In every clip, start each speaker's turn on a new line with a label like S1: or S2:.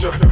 S1: future.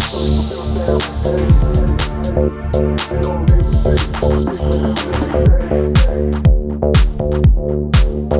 S1: Thank you.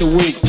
S2: week to week.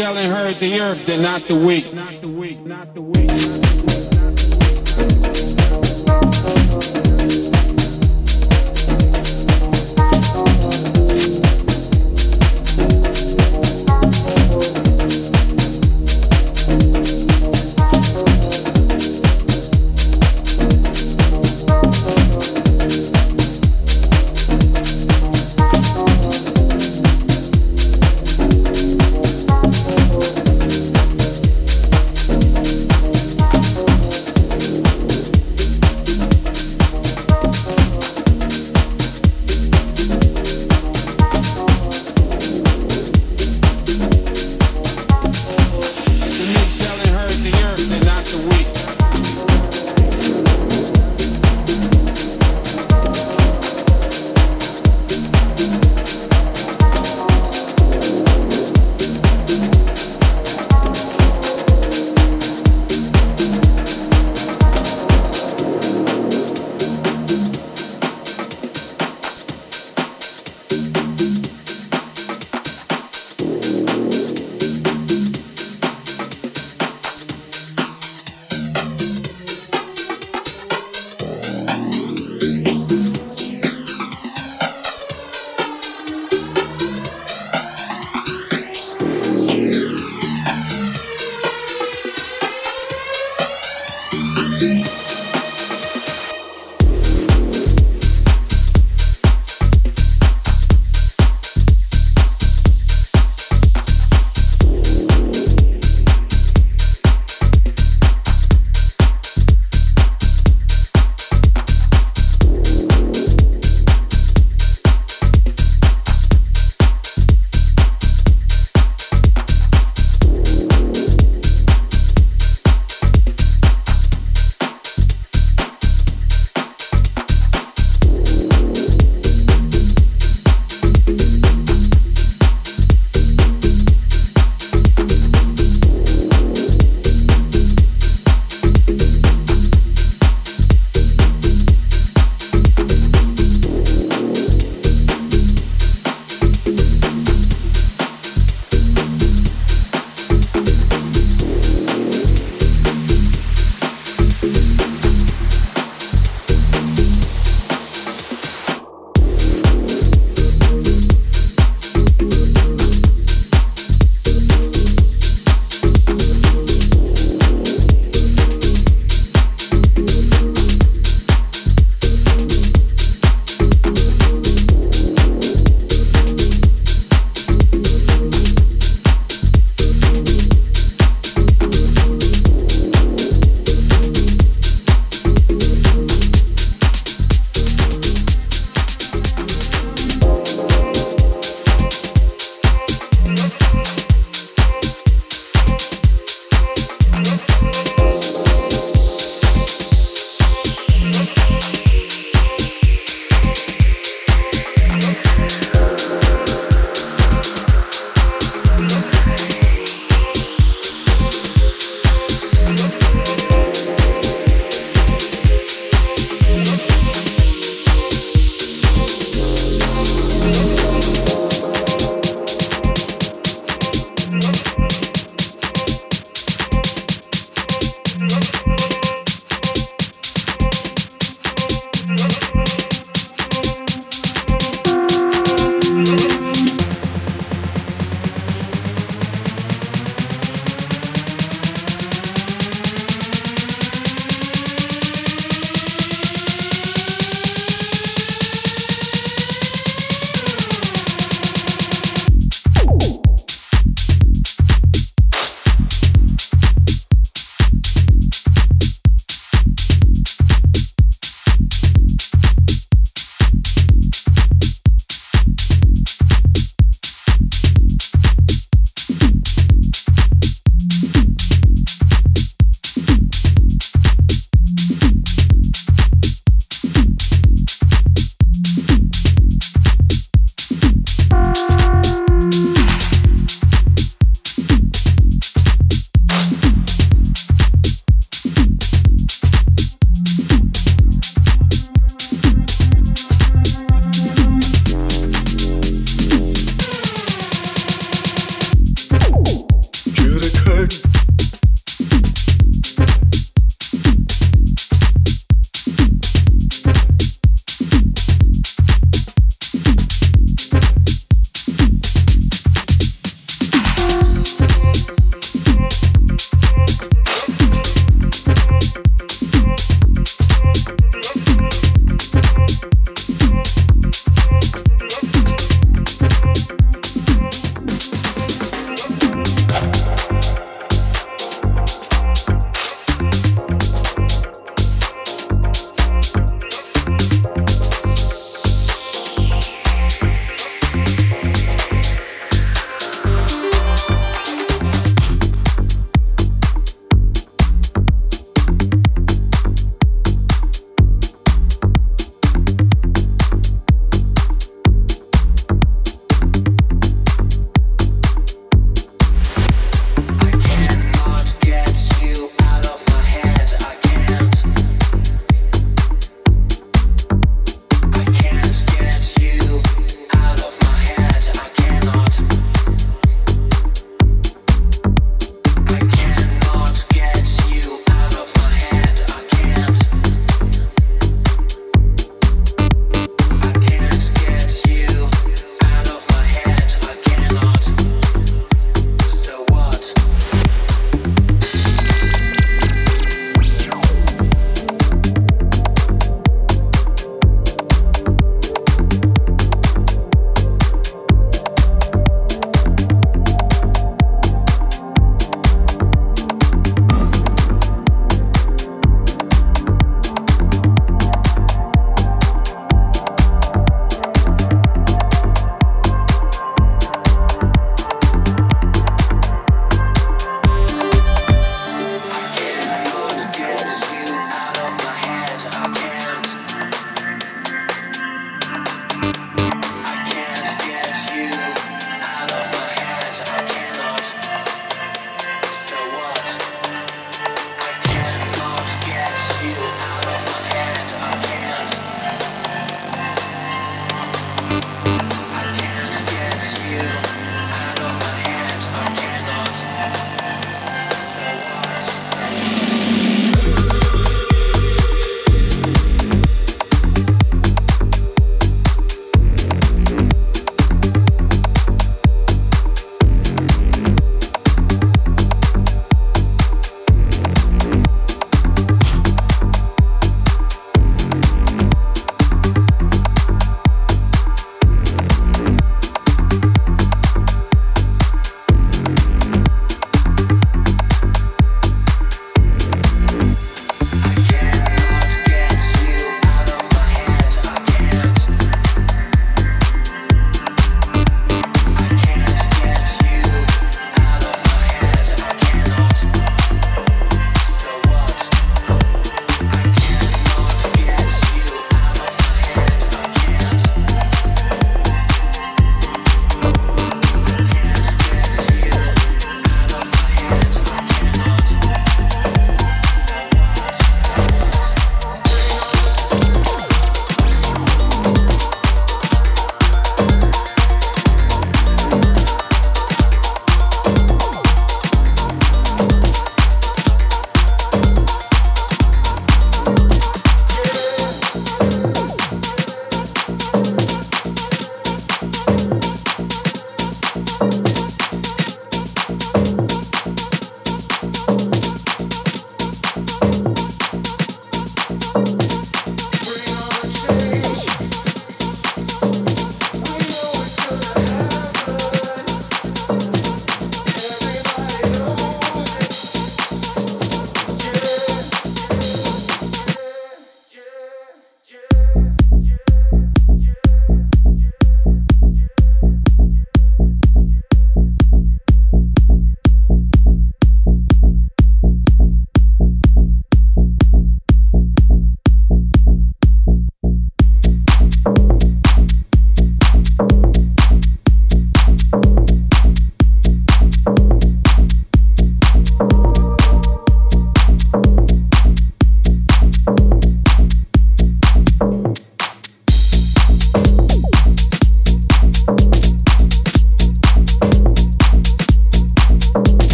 S2: selling her the earth, they're not the weak.